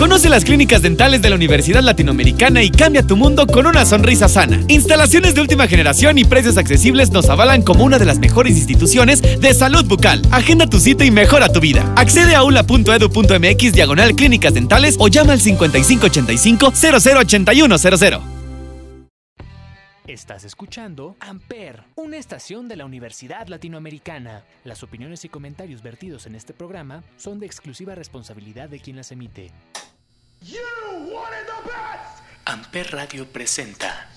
Conoce las clínicas dentales de la Universidad Latinoamericana y cambia tu mundo con una sonrisa sana. Instalaciones de última generación y precios accesibles nos avalan como una de las mejores instituciones de salud bucal. Agenda tu cita y mejora tu vida. Accede a ula.edu.mx diagonal clínicas dentales o llama al 5585 008100. Estás escuchando Amper, una estación de la Universidad Latinoamericana. Las opiniones y comentarios vertidos en este programa son de exclusiva responsabilidad de quien las emite. Amper Radio presenta.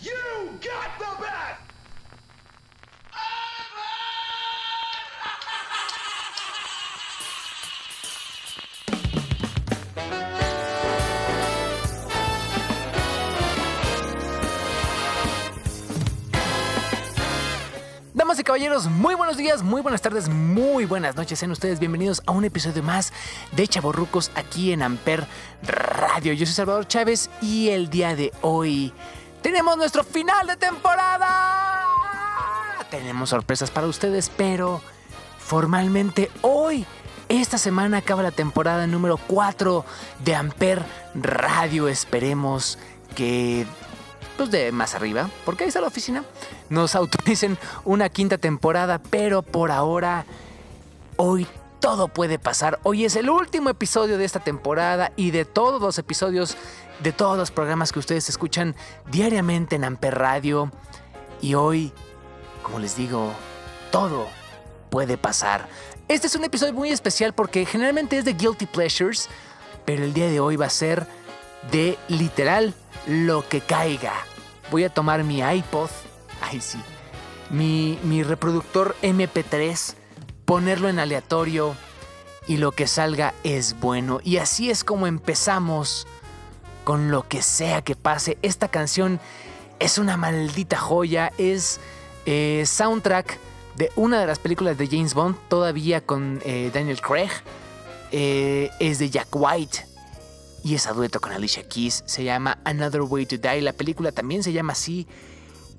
Damas y caballeros, muy buenos días, muy buenas tardes, muy buenas noches. Sean ustedes bienvenidos a un episodio más de Chaborrucos aquí en Amper Radio. Yo soy Salvador Chávez y el día de hoy tenemos nuestro final de temporada. Tenemos sorpresas para ustedes, pero formalmente hoy, esta semana acaba la temporada número 4 de Amper Radio. Esperemos que pues de más arriba, porque ahí está la oficina, nos autoricen una quinta temporada, pero por ahora, hoy todo puede pasar. Hoy es el último episodio de esta temporada y de todos los episodios de todos los programas que ustedes escuchan diariamente en Amper Radio. Y hoy, como les digo, todo puede pasar. Este es un episodio muy especial porque generalmente es de Guilty Pleasures, pero el día de hoy va a ser de literal lo que caiga. Voy a tomar mi iPod, ay sí, mi, mi reproductor MP3, ponerlo en aleatorio y lo que salga es bueno. Y así es como empezamos con lo que sea que pase. Esta canción es una maldita joya, es eh, soundtrack de una de las películas de James Bond, todavía con eh, Daniel Craig. Eh, es de Jack White y esa dueto con Alicia Keys se llama Another Way to Die. La película también se llama así.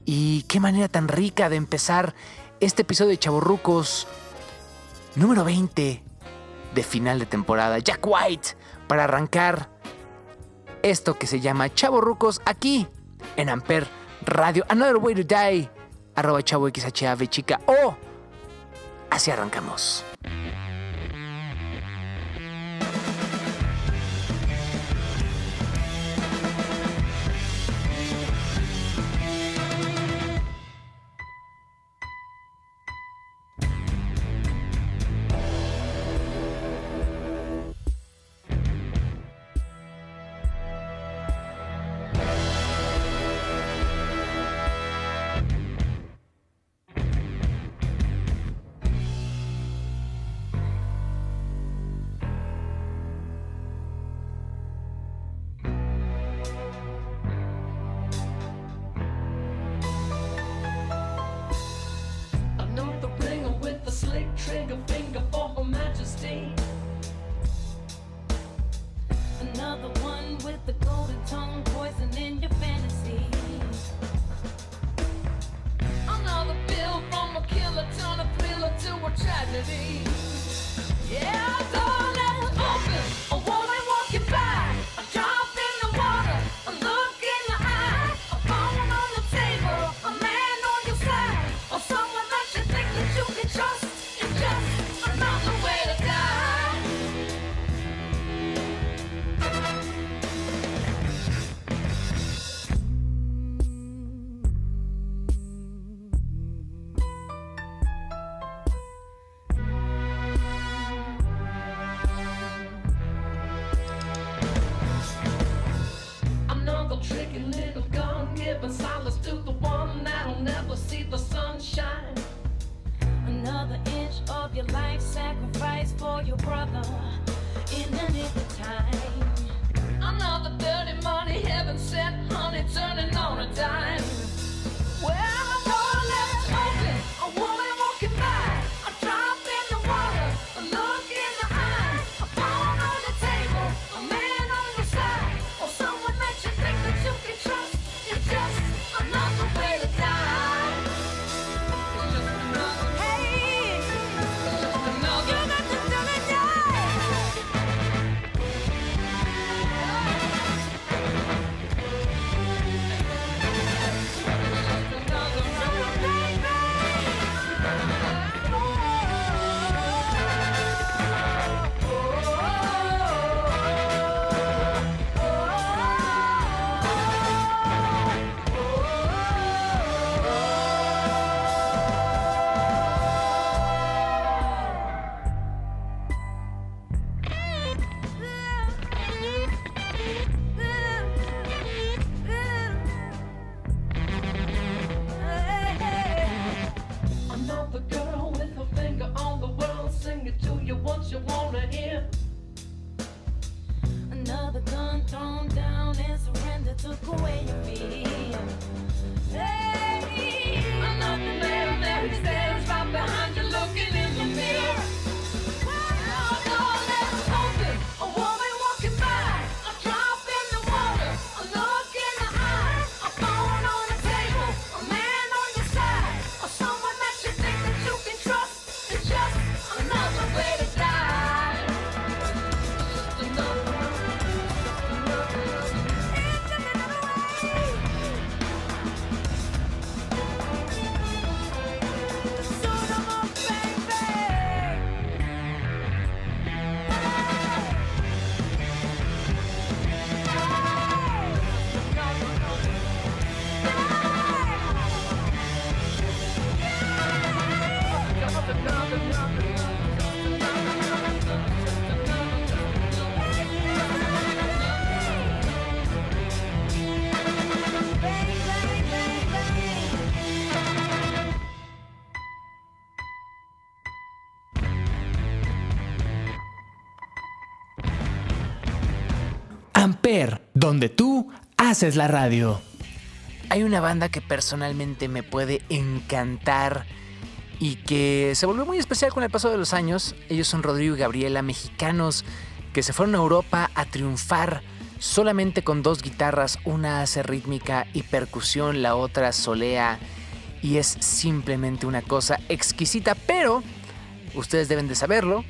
Y qué manera tan rica de empezar este episodio de Chaborrucos número 20 de final de temporada. Jack White para arrancar esto que se llama Chaborrucos aquí en Amper Radio. Another Way to Die. Arroba chavo XHAV chica. O así arrancamos. Haces la radio. Hay una banda que personalmente me puede encantar y que se volvió muy especial con el paso de los años. Ellos son Rodrigo y Gabriela, mexicanos que se fueron a Europa a triunfar solamente con dos guitarras, una hace rítmica y percusión, la otra solea y es simplemente una cosa exquisita, pero ustedes deben de saberlo,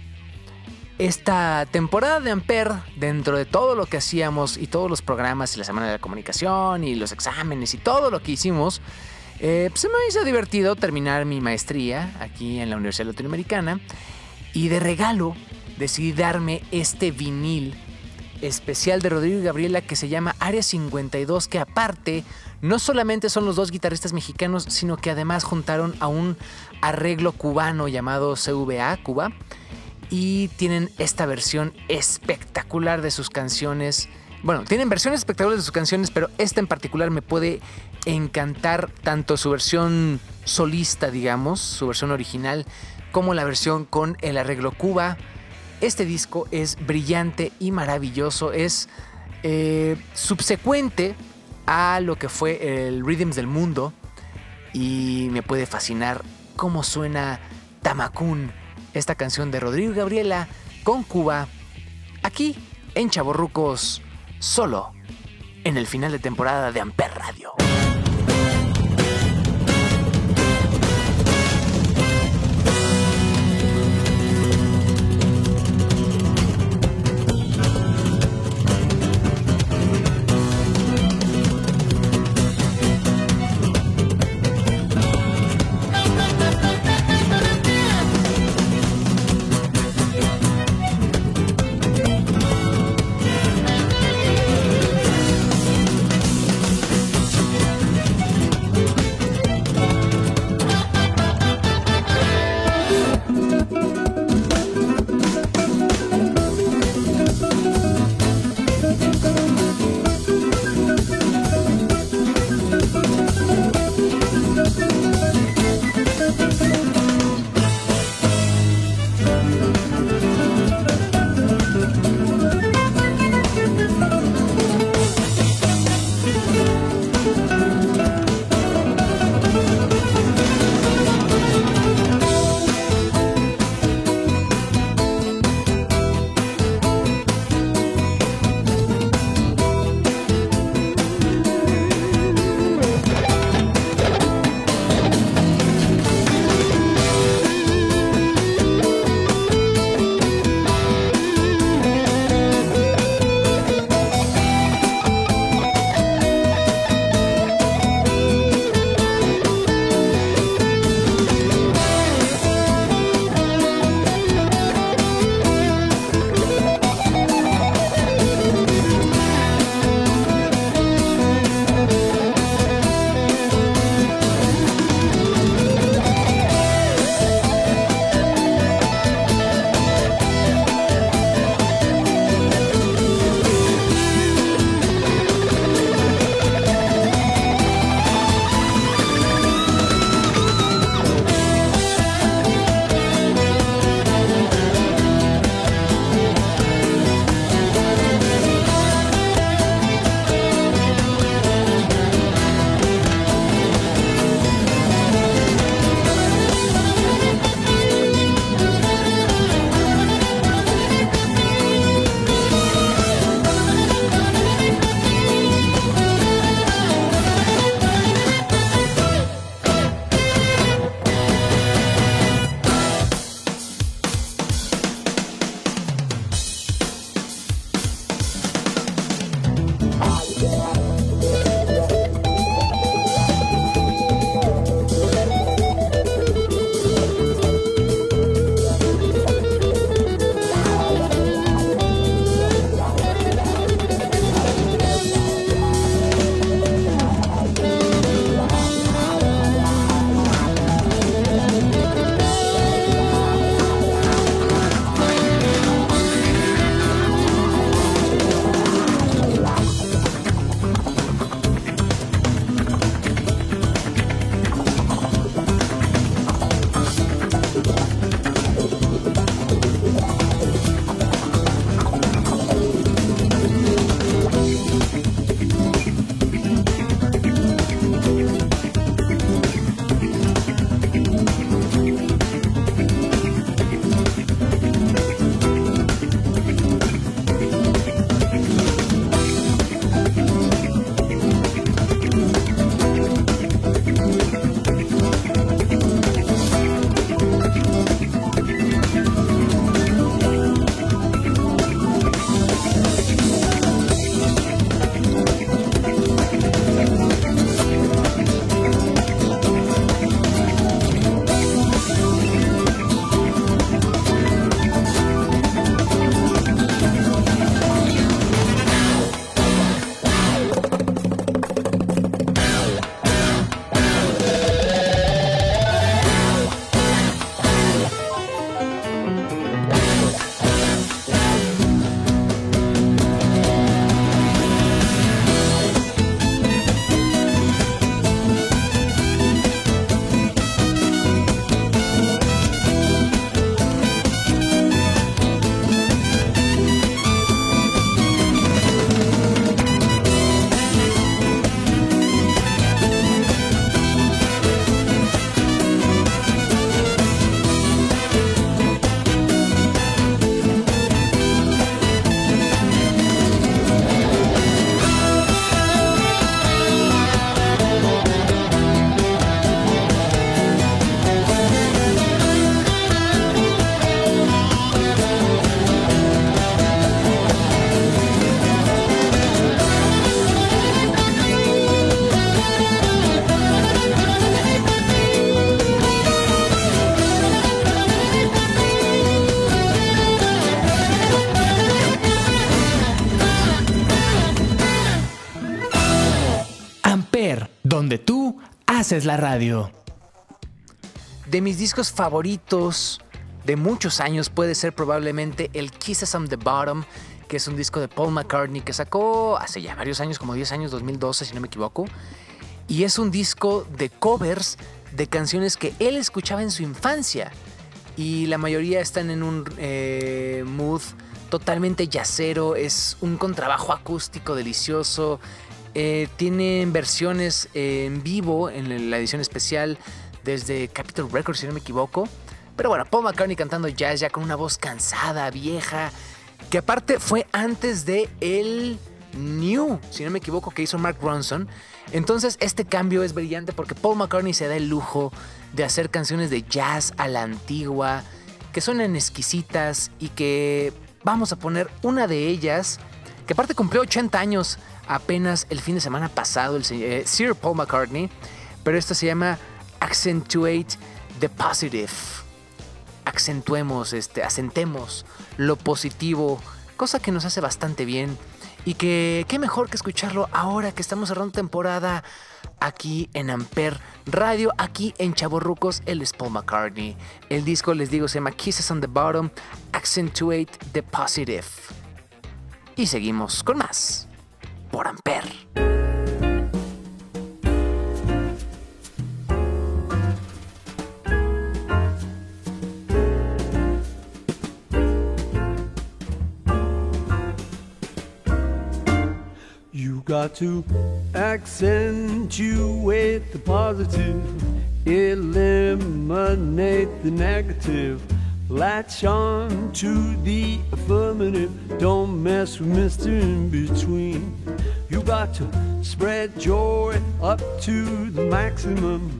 esta temporada de Amper, dentro de todo lo que hacíamos y todos los programas y la Semana de la Comunicación y los exámenes y todo lo que hicimos, eh, se me hizo divertido terminar mi maestría aquí en la Universidad Latinoamericana y de regalo decidí darme este vinil especial de Rodrigo y Gabriela que se llama Área 52, que aparte no solamente son los dos guitarristas mexicanos, sino que además juntaron a un arreglo cubano llamado CVA, Cuba, y tienen esta versión espectacular de sus canciones. Bueno, tienen versiones espectaculares de sus canciones, pero esta en particular me puede encantar tanto su versión solista, digamos, su versión original, como la versión con el arreglo Cuba. Este disco es brillante y maravilloso, es eh, subsecuente a lo que fue el Rhythms del Mundo y me puede fascinar cómo suena Tamacún esta canción de Rodrigo Gabriela con Cuba, aquí en Chaborrucos, solo en el final de temporada de Amper Radio. Haces la radio. De mis discos favoritos de muchos años puede ser probablemente el Kisses on the Bottom, que es un disco de Paul McCartney que sacó hace ya varios años, como 10 años, 2012 si no me equivoco. Y es un disco de covers de canciones que él escuchaba en su infancia. Y la mayoría están en un eh, mood totalmente yacero, es un contrabajo acústico delicioso, eh, tienen versiones en vivo en la edición especial desde Capitol Records, si no me equivoco. Pero bueno, Paul McCartney cantando jazz ya con una voz cansada, vieja, que aparte fue antes de el New, si no me equivoco, que hizo Mark Ronson. Entonces este cambio es brillante porque Paul McCartney se da el lujo de hacer canciones de jazz a la antigua, que suenan exquisitas y que vamos a poner una de ellas, que aparte cumplió 80 años apenas el fin de semana pasado, el eh, Sir Paul McCartney, pero esto se llama Accentuate the Positive. Acentuemos, este, acentemos lo positivo, cosa que nos hace bastante bien y que qué mejor que escucharlo ahora que estamos cerrando temporada aquí en Amper Radio, aquí en Chaborrucos, el es Paul McCartney. El disco, les digo, se llama Kisses on the Bottom, Accentuate the Positive. Y seguimos con más por Amper. You got to accentuate the positive, eliminate the negative. Latch on to the affirmative. Don't mess with Mr. In Between. You got to spread joy up to the maximum.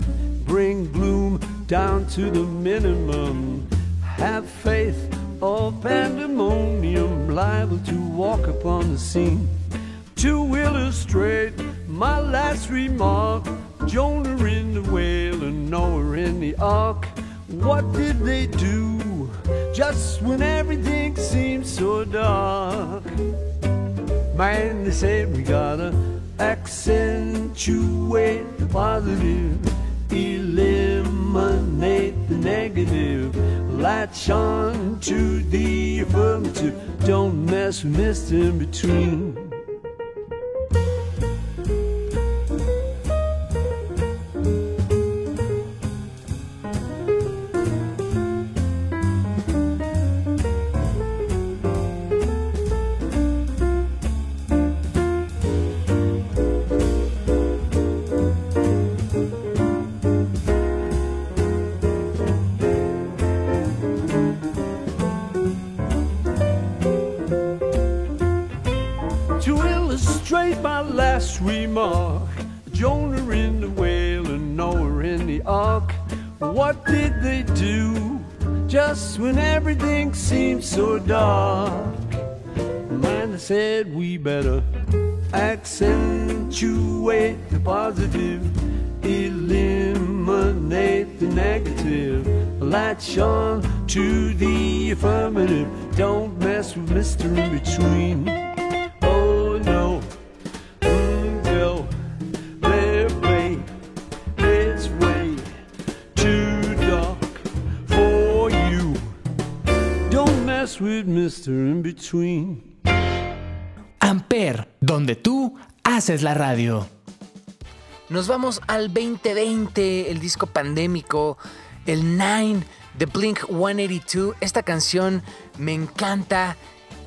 Bring gloom down to the minimum. Have faith or pandemonium liable to walk upon the scene. To illustrate my last remark, Jonah in the whale and Noah in the ark. What did they do just when everything seems so dark? Man, they said we gotta accentuate the positive, eliminate the negative, latch on to the affirmative. Don't mess with Mr. In Between. Last remark, Jonah in the whale and Noah in the ark. What did they do just when everything seemed so dark? Man, they said we better Vamos al 2020, el disco pandémico, el Nine de Blink 182. Esta canción me encanta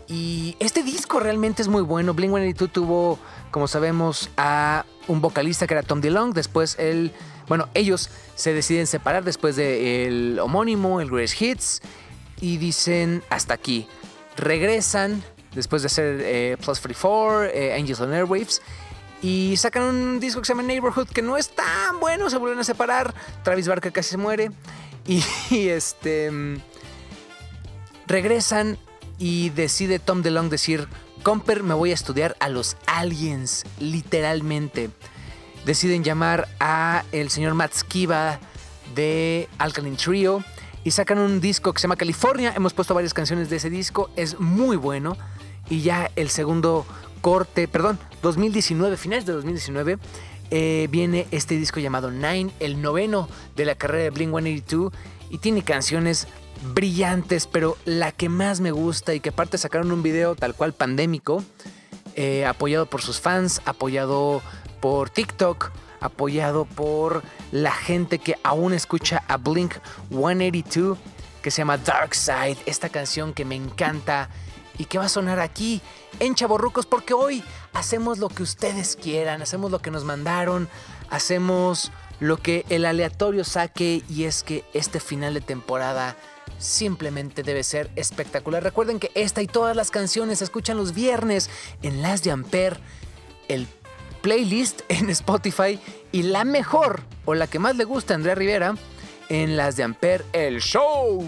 y este disco realmente es muy bueno. Blink 182 tuvo, como sabemos, a un vocalista que era Tom DeLonge. Después él, bueno, ellos se deciden separar después del homónimo, el Greatest Hits, y dicen hasta aquí. Regresan después de hacer eh, Plus 44, eh, Angels on Airwaves. Y sacan un disco que se llama Neighborhood, que no es tan bueno, se vuelven a separar. Travis Barker casi se muere. Y, este. Regresan y decide Tom DeLonge decir: Comper, me voy a estudiar a los aliens, literalmente. Deciden llamar a el señor Matt Skiba de Alkaline Trio y sacan un disco que se llama California. Hemos puesto varias canciones de ese disco, es muy bueno. Y ya el segundo corte, perdón, 2019, finales de 2019, eh, viene este disco llamado Nine, el noveno de la carrera de Blink 182, y tiene canciones brillantes, pero la que más me gusta y que aparte sacaron un video tal cual pandémico, eh, apoyado por sus fans, apoyado por TikTok, apoyado por la gente que aún escucha a Blink 182, que se llama Dark Side, esta canción que me encanta y que va a sonar aquí en Chaborrucos, porque hoy hacemos lo que ustedes quieran, hacemos lo que nos mandaron, hacemos lo que el aleatorio saque y es que este final de temporada simplemente debe ser espectacular. Recuerden que esta y todas las canciones se escuchan los viernes en Las de Amper, el playlist en Spotify y la mejor o la que más le gusta a Andrea Rivera en Las de Amper, el show.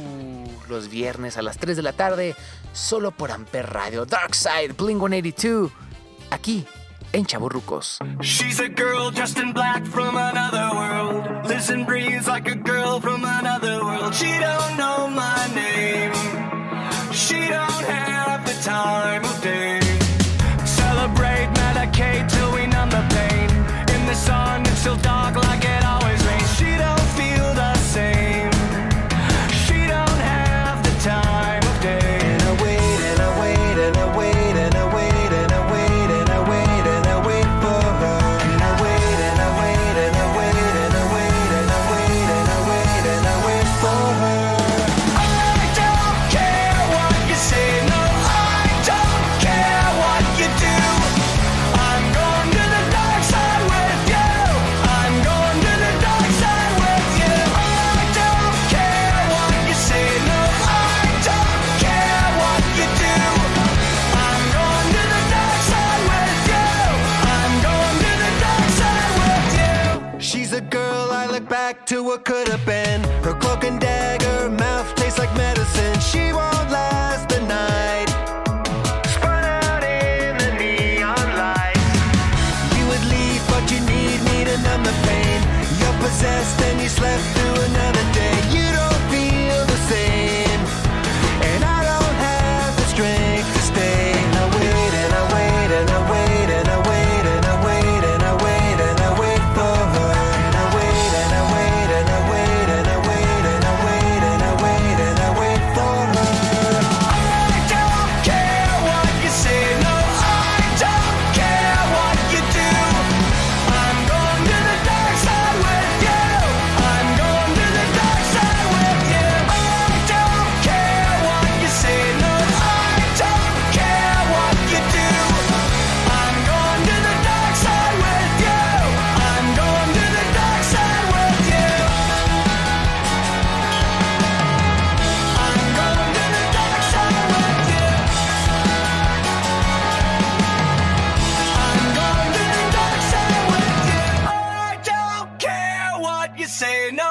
Los viernes a las 3 de la tarde, solo por Amper Radio. Dark Side, Blink 182, aquí en Chaburrucos. She's a girl dressed in black from another world. Lives and breathes like a girl from another world. She don't know my name. She don't have the time of day. Celebrate, medicate till we numb the pain. In the sun, it's still dark like it always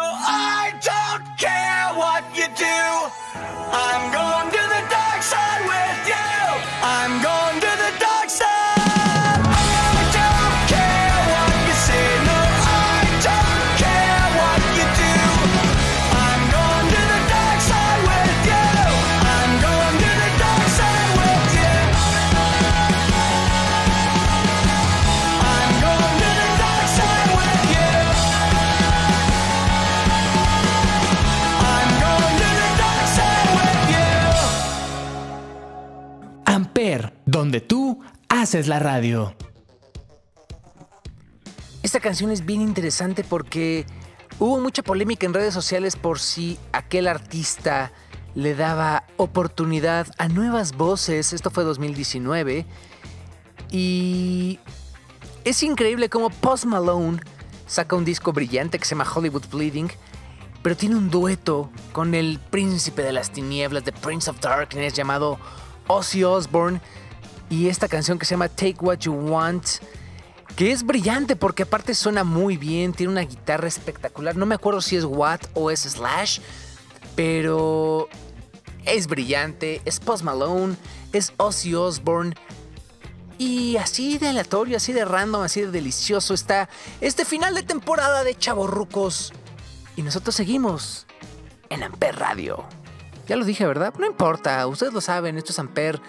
I don't care what you do. I'm going to the dark side with you. I'm going. Haces la radio. Esta canción es bien interesante porque hubo mucha polémica en redes sociales por si aquel artista le daba oportunidad a nuevas voces. Esto fue 2019. Y es increíble cómo Post Malone saca un disco brillante que se llama Hollywood Bleeding, pero tiene un dueto con el príncipe de las tinieblas, The Prince of Darkness, llamado Ozzy Osbourne, y esta canción que se llama Take What You Want, que es brillante porque aparte suena muy bien, tiene una guitarra espectacular, no me acuerdo si es Watt o es Slash, pero es brillante, es Post Malone, es Ozzy Osbourne, y así de aleatorio, así de random, así de delicioso está este final de temporada de Chavorrucos. Y nosotros seguimos en Amper Radio. Ya lo dije, ¿verdad? No importa, ustedes lo saben, esto es Amper.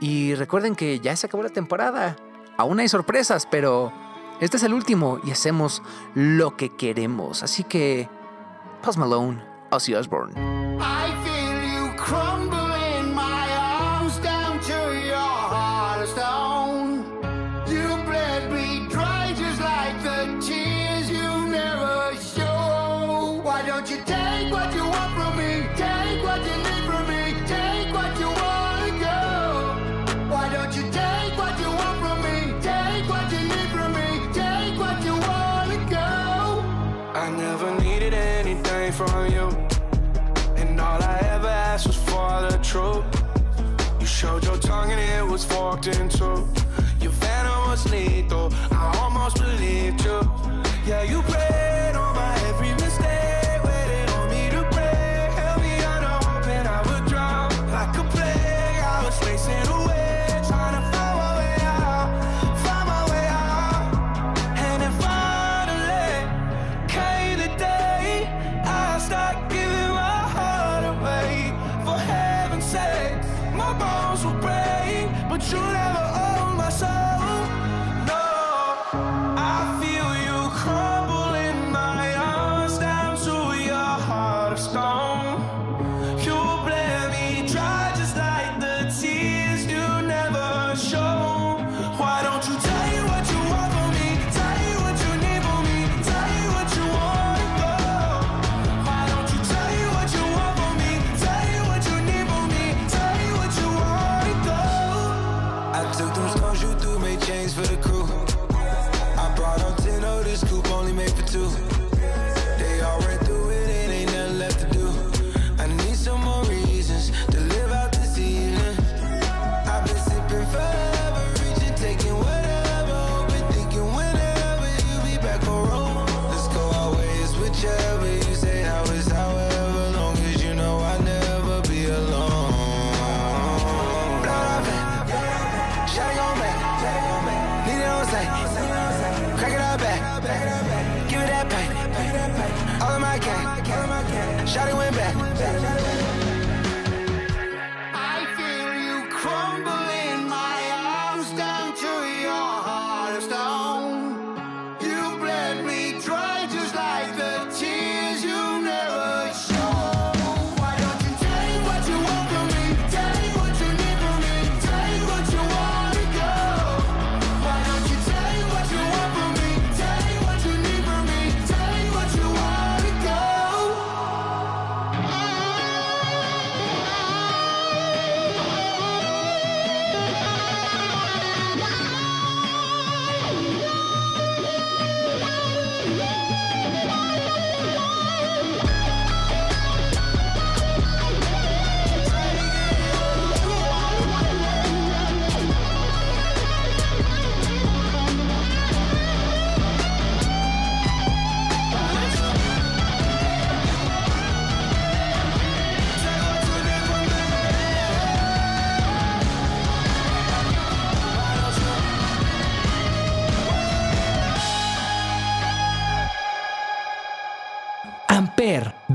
Y recuerden que ya se acabó la temporada. Aún hay sorpresas, pero este es el último y hacemos lo que queremos. Así que, Post Malone, Ozzy Osbourne. just fed into. Your venom was lethal. I almost believed you. Yeah, you prayed.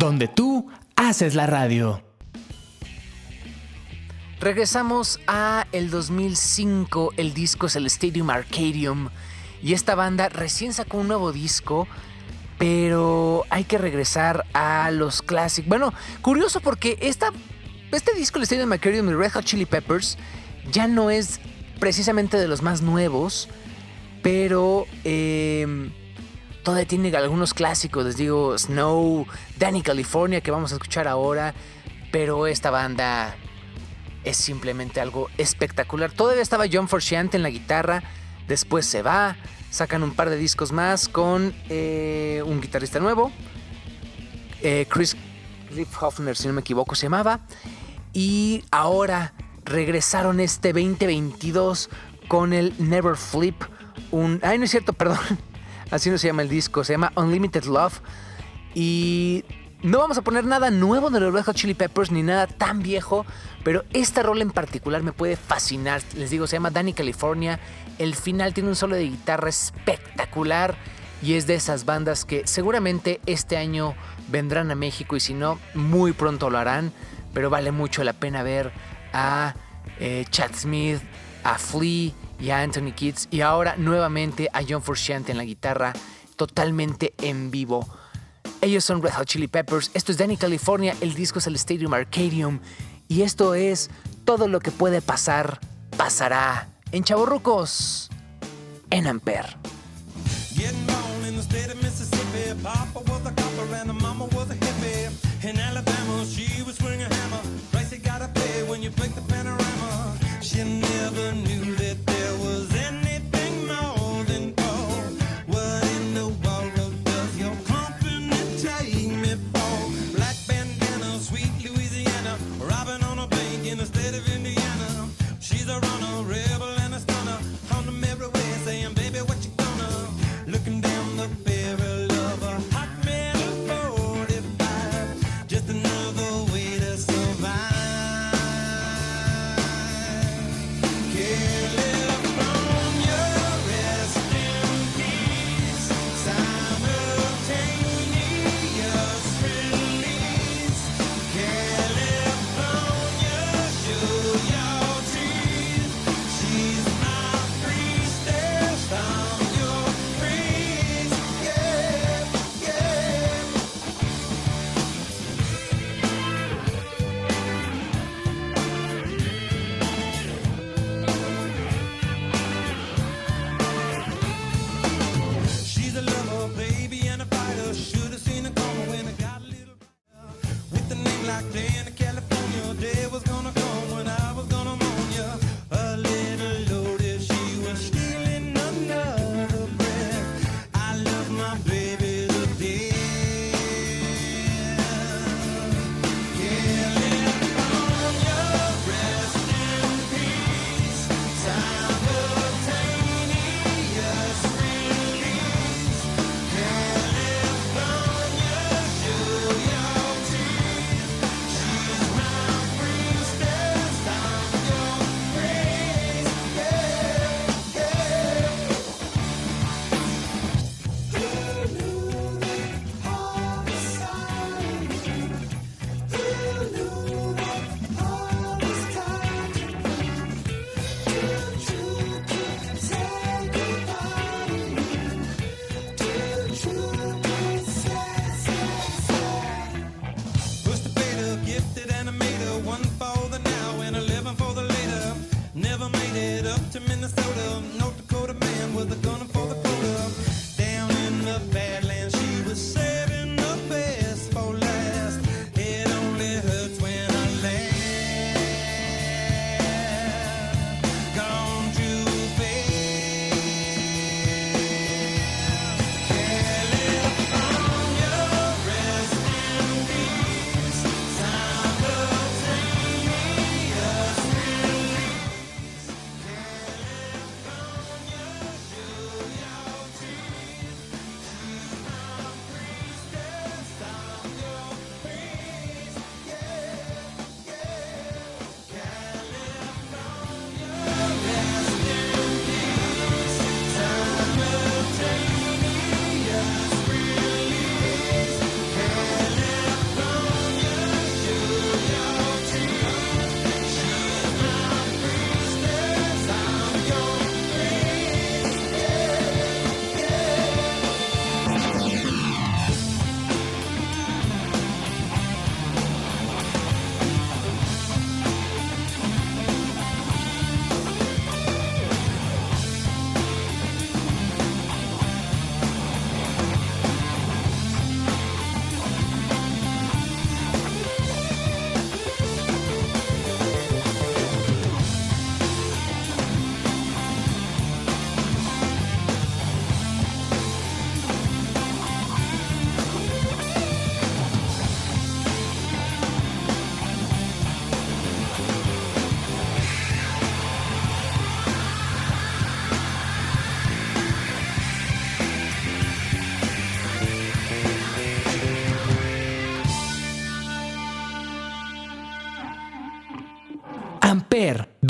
Donde tú haces la radio. Regresamos a el 2005, el disco es el Stadium Arcadium y esta banda recién sacó un nuevo disco, pero hay que regresar a los clásicos. Bueno, curioso porque este disco, el Stadium Arcadium y Red Hot Chili Peppers, ya no es precisamente de los más nuevos, pero eh, todavía tiene algunos clásicos, les digo, Snow, Danny California, que vamos a escuchar ahora, pero esta banda es simplemente algo espectacular. Todavía estaba John Frusciante en la guitarra, después se va, sacan un par de discos más con eh, un guitarrista nuevo, eh, Chris Riffhoffner, si no me equivoco, se llamaba, y ahora regresaron este 2022 con el Never Flip. Ay, no es cierto, perdón, así no se llama el disco, se llama Unlimited Love, y no vamos a poner nada nuevo de los Red Chili Peppers ni nada tan viejo, pero esta rola en particular me puede fascinar. Les digo, se llama Danny California. El final tiene un solo de guitarra espectacular y es de esas bandas que seguramente este año vendrán a México y si no, muy pronto lo harán. Pero vale mucho la pena ver a eh, Chad Smith, a Flea y a Anthony Kids. Y ahora nuevamente a John Frusciante en la guitarra totalmente en vivo. Ellos son Red Hot Chili Peppers, esto es Danny California, el disco es el Stadium Arcadium. Y esto es todo lo que puede pasar, pasará en Chavorrucos, en Amper.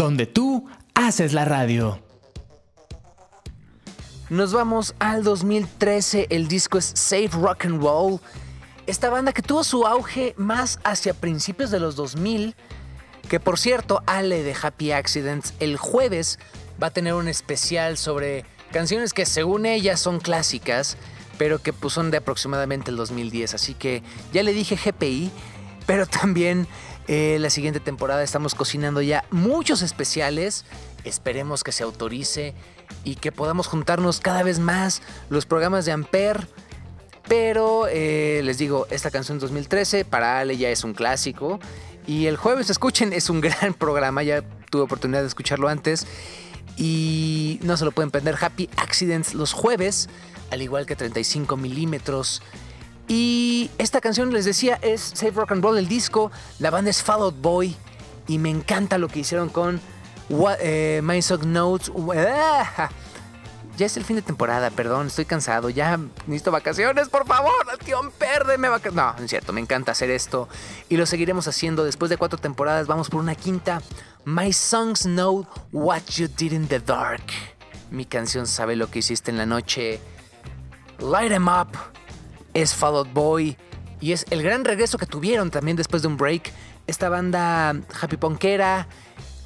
Donde tú haces la radio. Nos vamos al 2013, el disco es Save Rock and Roll. Esta banda que tuvo su auge más hacia principios de los 2000, que por cierto, Ale de Happy Accidents el jueves va a tener un especial sobre canciones que según ella son clásicas, pero que pues, son de aproximadamente el 2010. Así que ya le dije GPI, pero también eh, la siguiente temporada estamos cocinando ya muchos especiales. Esperemos que se autorice y que podamos juntarnos cada vez más los programas de Ampere. Pero eh, les digo, esta canción 2013 para Ale ya es un clásico. Y el jueves, escuchen, es un gran programa. Ya tuve oportunidad de escucharlo antes. Y no se lo pueden perder. Happy Accidents los jueves, al igual que 35 milímetros. Y esta canción, les decía, es Save Rock and Roll, el disco. La banda es Fall Out Boy. Y me encanta lo que hicieron con eh, My Song Notes. Ah, Ya es el fin de temporada, perdón, estoy cansado. Ya necesito vacaciones, por favor. Tío, pérdeme vacaciones. No, es cierto, me encanta hacer esto. Y lo seguiremos haciendo. Después de cuatro temporadas, vamos por una quinta. My Songs Know What You Did in the Dark. Mi canción sabe lo que hiciste en la noche. Light 'em Up es Fall Out Boy y es el gran regreso que tuvieron también después de un break. Esta banda happy punkera,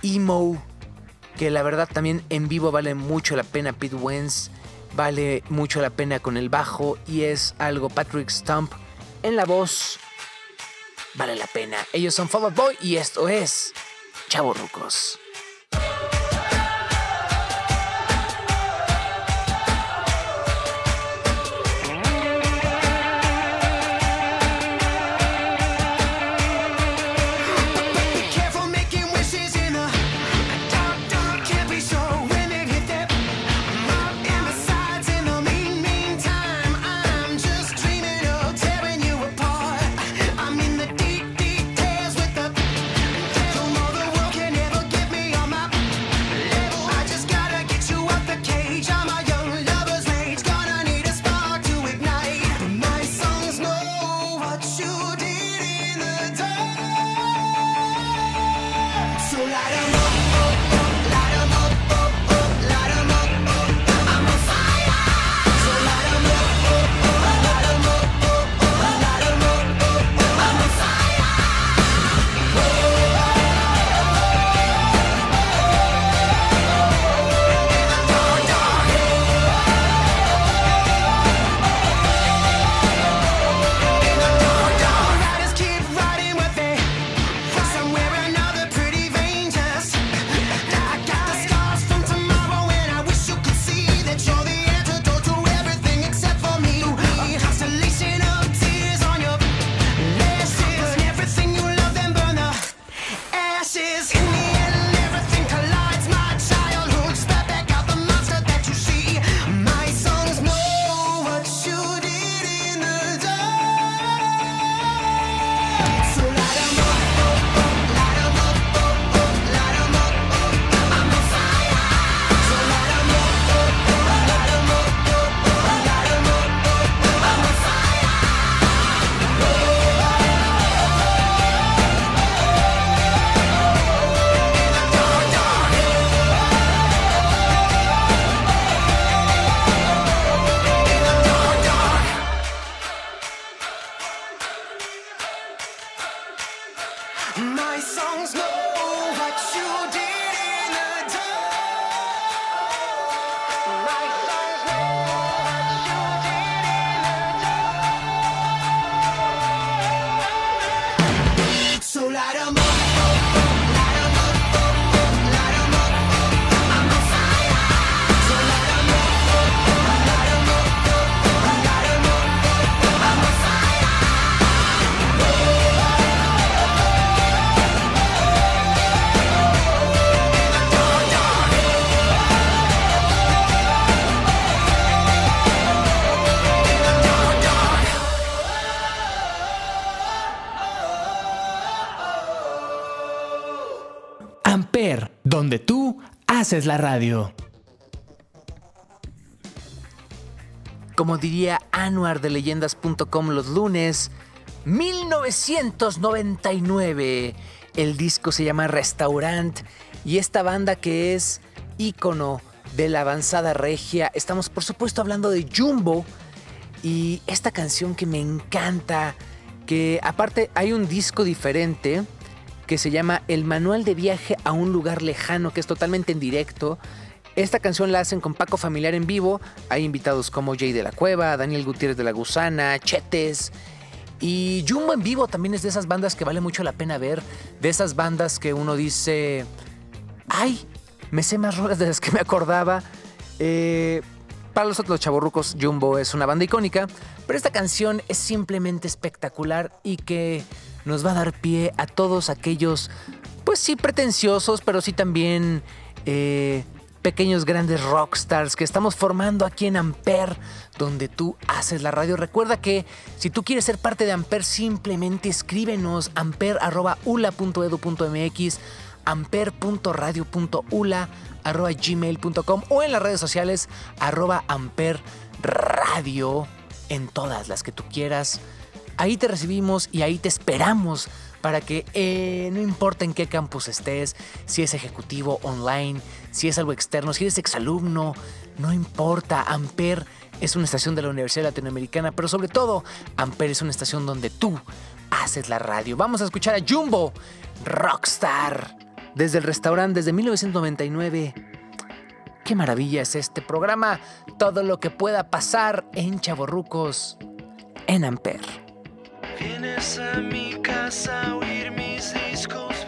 emo, que la verdad también en vivo vale mucho la pena. Pete Wentz vale mucho la pena con el bajo y es algo Patrick Stump en la voz. Vale la pena. Ellos son Fall Out Boy y esto es Chavo Rucos. Haces la radio. Como diría Anuar de leyendas.com los lunes, 1999. El disco se llama Restaurant y esta banda que es ícono de la avanzada regia. Estamos por supuesto hablando de Jumbo y esta canción que me encanta, que aparte hay un disco diferente que se llama El Manual de Viaje a un lugar lejano, que es totalmente en directo. Esta canción la hacen con Paco Familiar en vivo. Hay invitados como Jay de la Cueva, Daniel Gutiérrez de la Gusana, Chetes. Y Jumbo en vivo también es de esas bandas que vale mucho la pena ver. De esas bandas que uno dice, ay, me sé más rolas de las que me acordaba. Eh, para los otros chavorrucos, Jumbo es una banda icónica, pero esta canción es simplemente espectacular y que nos va a dar pie a todos aquellos, pues sí, pretenciosos, pero sí también eh, pequeños grandes rockstars que estamos formando aquí en Amper, donde tú haces la radio. Recuerda que si tú quieres ser parte de Amper, simplemente escríbenos amper.ula.edu.mx amper.radio.ula arroba gmail.com o en las redes sociales arroba amper radio en todas las que tú quieras. Ahí te recibimos y ahí te esperamos para que eh, no importa en qué campus estés, si es ejecutivo online, si es algo externo, si eres exalumno, no importa. Amper es una estación de la Universidad Latinoamericana, pero sobre todo, Amper es una estación donde tú haces la radio. Vamos a escuchar a Jumbo, Rockstar, desde el restaurante desde 1999. Qué maravilla es este programa. Todo lo que pueda pasar en Chaborrucos en Amper. Vienes a mi casa a oír mis discos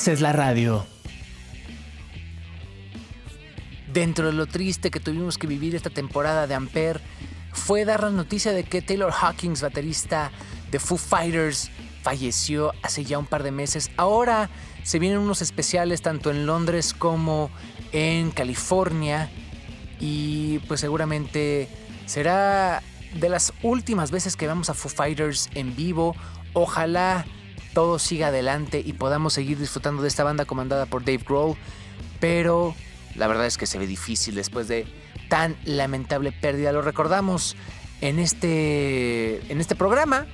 haces la radio. Dentro de lo triste que tuvimos que vivir esta temporada de Amper, fue dar la noticia de que Taylor Hawkins, baterista de Foo Fighters, falleció hace ya un par de meses. Ahora se vienen unos especiales tanto en Londres como en California y pues seguramente será de las últimas veces que vemos a Foo Fighters en vivo. Ojalá todo siga adelante y podamos seguir disfrutando de esta banda comandada por Dave Grohl, pero la verdad es que se ve difícil después de tan lamentable pérdida. Lo recordamos en este, en este programa,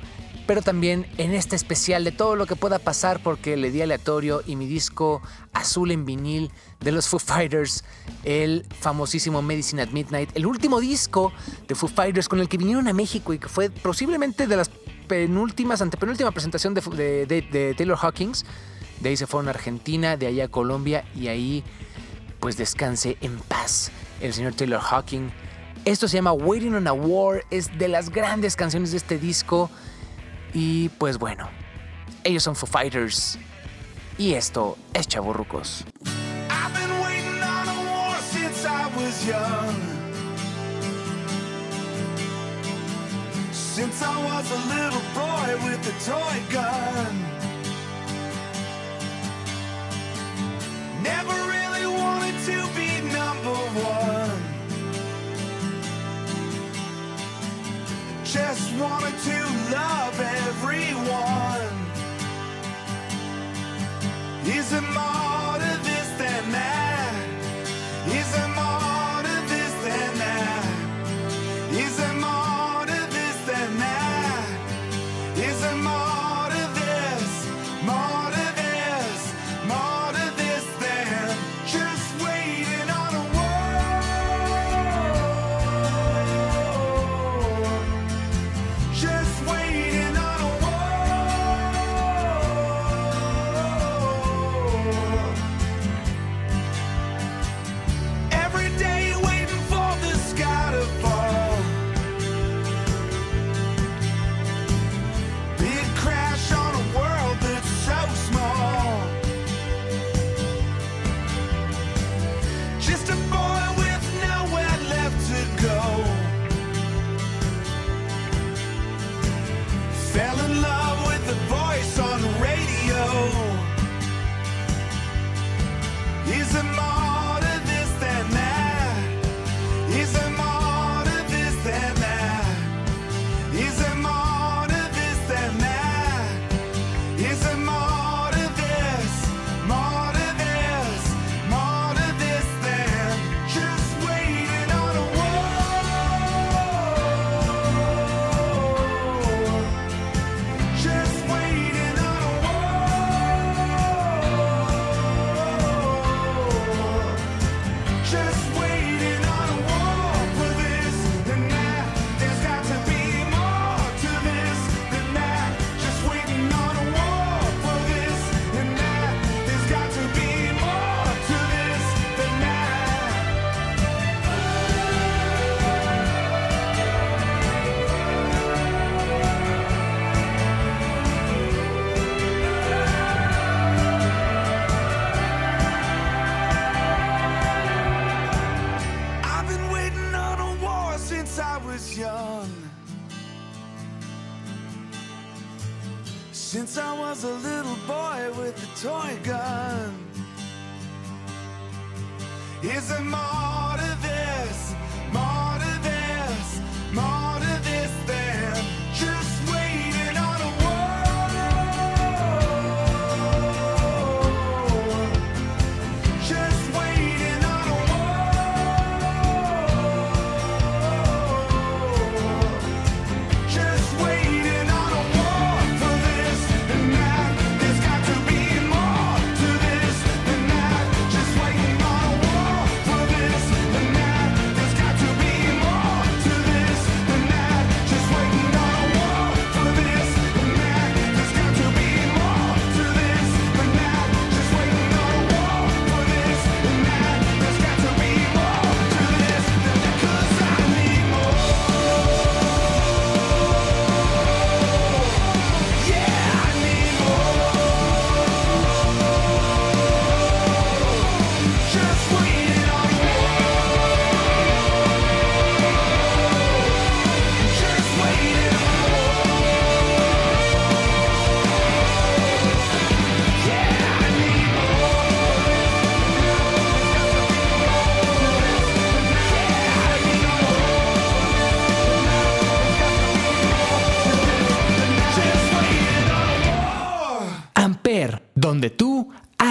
pero también en este especial de todo lo que pueda pasar porque le di aleatorio y mi disco azul en vinil de los Foo Fighters, el famosísimo Medicine at Midnight, el último disco de Foo Fighters con el que vinieron a México y que fue posiblemente de las penúltimas, antepenúltima presentación de, de- de- Taylor Hawkins. De ahí se fueron a Argentina, de allá a Colombia y ahí pues descanse en paz el señor Taylor Hawking. Esto se llama Waiting on a War, es de las grandes canciones de este disco. Y pues bueno, ellos son Foo Fighters. Y esto es Chavorrucos. I've since I was young. Since I was a little boy with a toy gun. Never really wanted to be number one. Just wanted to love everyone. Is it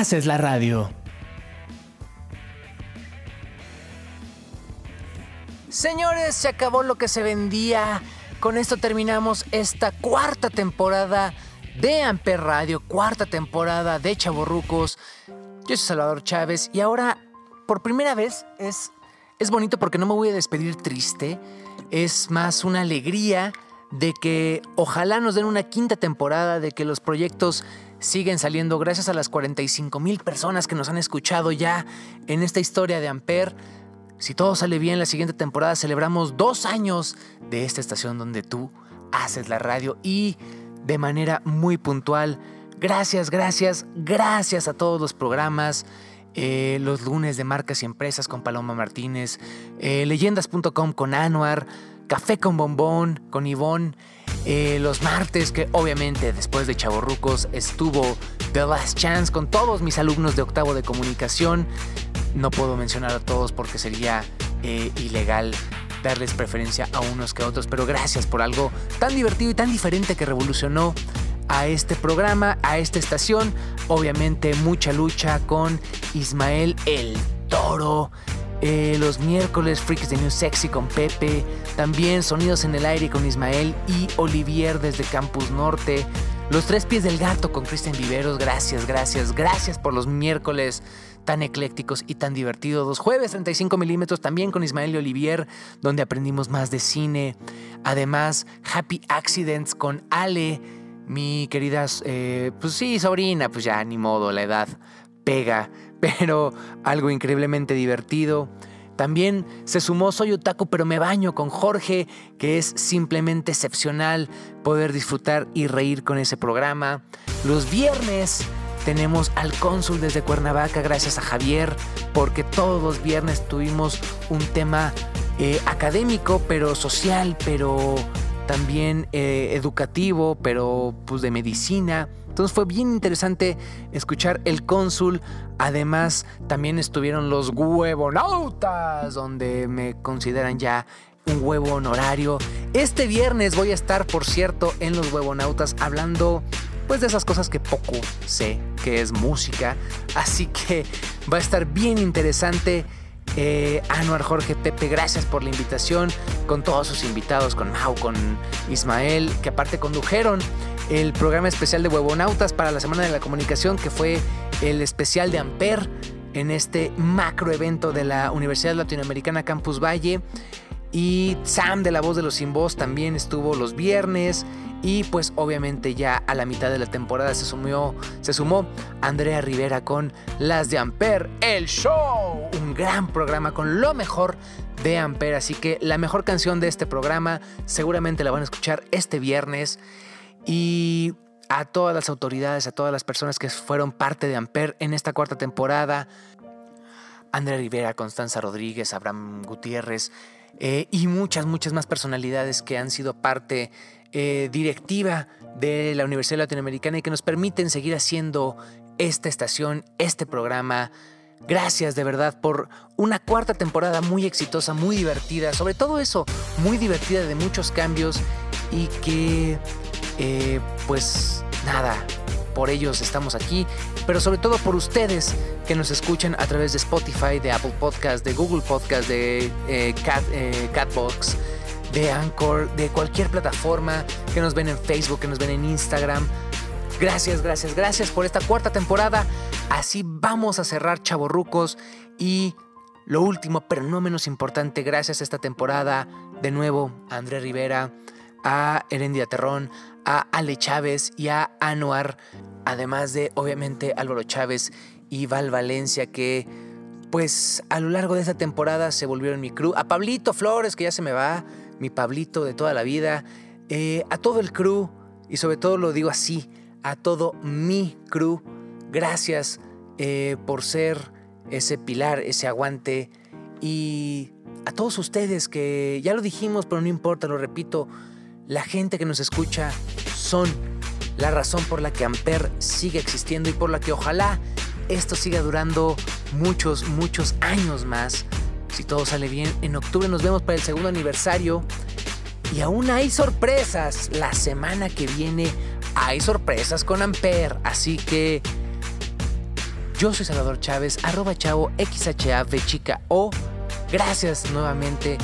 haces la radio. Señores, se acabó lo que se vendía. Con esto terminamos esta cuarta temporada de Amper Radio, cuarta temporada de Chaborrucos. Yo soy Salvador Chávez y ahora, por primera vez, es, es bonito porque no me voy a despedir triste. Es más una alegría de que ojalá nos den una quinta temporada, de que los proyectos siguen saliendo gracias a las 45 mil personas que nos han escuchado ya en esta historia de Amper. Si todo sale bien, la siguiente temporada celebramos dos años de esta estación donde tú haces la radio y de manera muy puntual. Gracias, gracias, gracias a todos los programas. eh, los lunes de marcas y empresas con Paloma Martínez, eh, leyendas.com con Anuar, Café con Bombón con Ivonne, eh, los martes que obviamente después de Chaborrucos estuvo The Last Chance con todos mis alumnos de octavo de comunicación. No puedo mencionar a todos porque sería eh, ilegal darles preferencia a unos que a otros, pero gracias por algo tan divertido y tan diferente que revolucionó a este programa, a esta estación. Obviamente mucha lucha con Ismael el Toro. Eh, los miércoles Freaks de New Sexy con Pepe. También Sonidos en el Aire con Ismael y Olivier desde Campus Norte. Los Tres Pies del Gato con Cristian Viveros. Gracias, gracias, gracias por los miércoles tan eclécticos y tan divertidos. Los jueves 35 milímetros también con Ismael y Olivier, donde aprendimos más de cine. Además, Happy Accidents con Ale, mi querida, eh, pues sí, sobrina, pues ya ni modo, la edad pega, pero algo increíblemente divertido. También se sumó Soy Otaku pero me baño con Jorge, que es simplemente excepcional poder disfrutar y reír con ese programa. Los viernes tenemos al cónsul desde Cuernavaca, gracias a Javier, porque todos los viernes tuvimos un tema eh, académico, pero social, pero también eh, educativo, pero pues de medicina. Entonces fue bien interesante escuchar el cónsul. Además, también estuvieron los huevonautas, donde me consideran ya un huevo honorario. Este viernes voy a estar, por cierto, en los huevonautas hablando pues de esas cosas que poco sé, que es música. Así que va a estar bien interesante. Eh, Anuar, Jorge, Pepe, gracias por la invitación. Con todos sus invitados, con Mau, con Ismael, que aparte condujeron el programa especial de Huevonautas para la Semana de la Comunicación, que fue el especial de Amper en este macro evento de la Universidad Latinoamericana Campus Valle. Y Sam de La Voz de los Sin Voz también estuvo los viernes. Y pues obviamente ya a la mitad de la temporada se sumó, se sumó Andrea Rivera con Las de Amper, el show. Un gran programa con lo mejor de Amper. Así que la mejor canción de este programa seguramente la van a escuchar este viernes. Y a todas las autoridades, a todas las personas que fueron parte de Amper en esta cuarta temporada. Andrea Rivera, Constanza Rodríguez, Abraham Gutiérrez eh, y muchas, muchas más personalidades que han sido parte eh, directiva de la Universidad Latinoamericana y que nos permiten seguir haciendo esta estación, este programa. Gracias de verdad por una cuarta temporada muy exitosa, muy divertida, sobre todo eso, muy divertida de muchos cambios y que eh, pues nada, por ellos estamos aquí, pero sobre todo por ustedes que nos escuchan a través de Spotify, de Apple Podcast, de Google Podcast, de eh, Cat, Catbox, de Anchor, de cualquier plataforma, que nos ven en Facebook, que nos ven en Instagram. Gracias, gracias, gracias por esta cuarta temporada. Así vamos a cerrar Chaborrucos y lo último, pero no menos importante, gracias a esta temporada, de nuevo a André Rivera, a Herendia Terrón, a Ale Chávez y a Anuar, además de obviamente Álvaro Chávez y Val Valencia que pues a lo largo de esta temporada se volvieron mi crew, a Pablito Flores que ya se me va, mi Pablito de toda la vida, eh, a todo el crew y sobre todo lo digo así, a todo mi crew, gracias eh, por ser ese pilar, ese aguante y a todos ustedes que ya lo dijimos pero no importa, lo repito, la gente que nos escucha son la razón por la que Amper sigue existiendo y por la que ojalá esto siga durando muchos, muchos años más. Si todo sale bien, en octubre nos vemos para el segundo aniversario. Y aún hay sorpresas. La semana que viene hay sorpresas con Amper. Así que Yo soy Salvador Chávez, arroba chavo XHAV chica O. Gracias nuevamente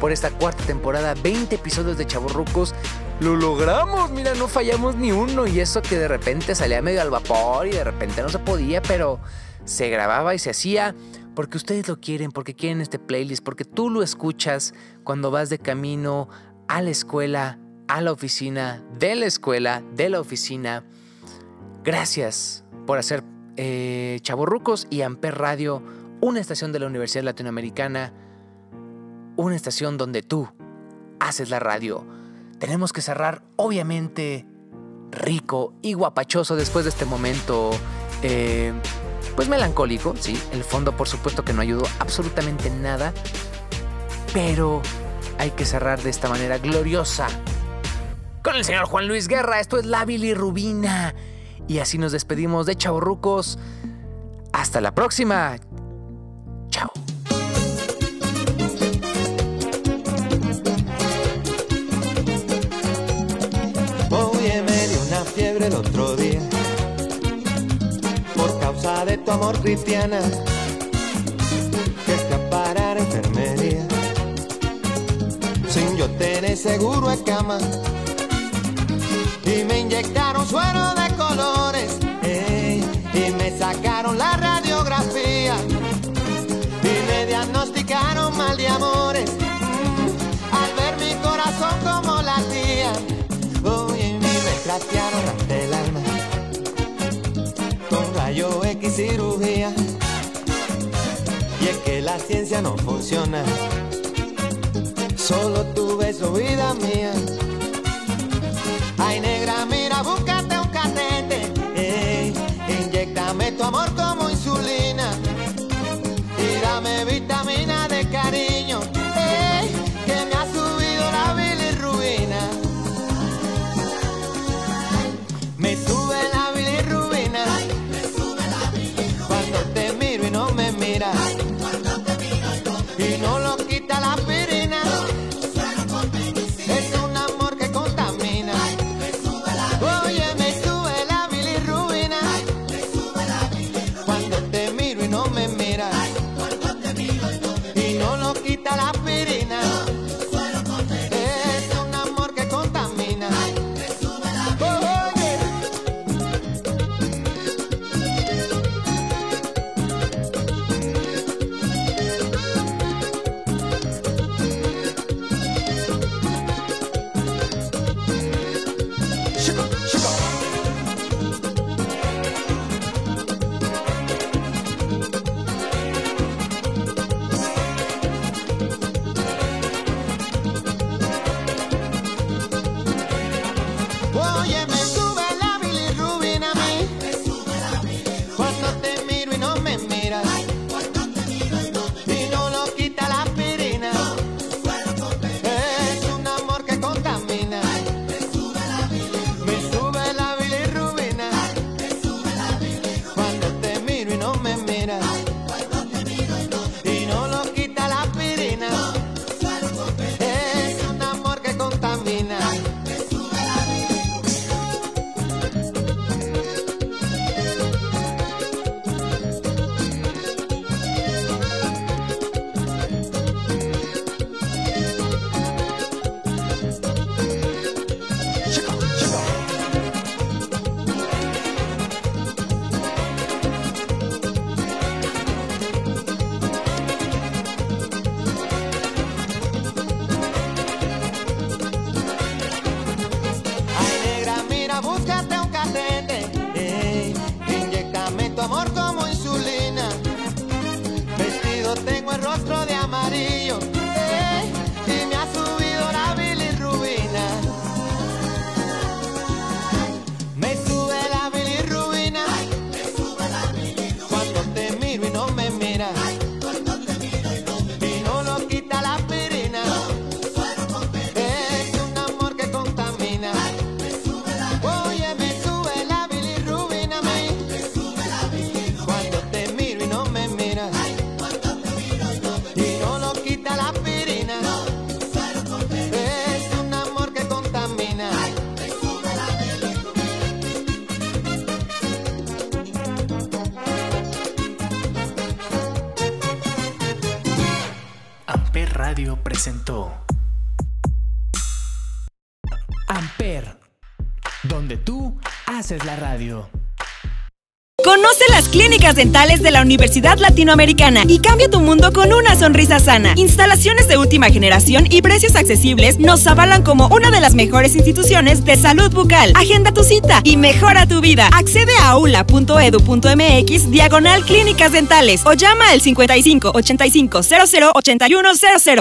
por esta cuarta temporada, 20 episodios de Chavorrucos. Lo logramos, mira, no fallamos ni uno y eso que de repente salía medio al vapor y de repente no se podía, pero se grababa y se hacía porque ustedes lo quieren, porque quieren este playlist, porque tú lo escuchas cuando vas de camino a la escuela, a la oficina, de la escuela, de la oficina. Gracias por hacer eh, y Amper Radio una estación de la Universidad Latinoamericana, una estación donde tú haces la radio. Tenemos que cerrar, obviamente, rico y guapachoso después de este momento, eh, pues melancólico, sí. El fondo, por supuesto, que no ayudó absolutamente nada, pero hay que cerrar de esta manera gloriosa. Con el señor Juan Luis Guerra, esto es la bilirrubina. Y así nos despedimos de Chavorrucos. Hasta la próxima. Chao. De tu amor cristiana que fui a parar a enfermería sin yo tener seguro de cama y me inyectaron suero de colores ey, y me sacaron la radiografía y me diagnosticaron mal de amores al ver mi corazón como latía Oye, me recratearon cirugía. Y es que la ciencia no funciona. Solo tu beso, vida mía. Conoce las clínicas dentales de la Universidad Latinoamericana y cambia tu mundo con una sonrisa sana. Instalaciones de última generación y precios accesibles nos avalan como una de las mejores instituciones de salud bucal. Agenda tu cita y mejora tu vida. Accede a aula.edu.mx diagonal clínicas dentales o llama al 55 85 00 81 00.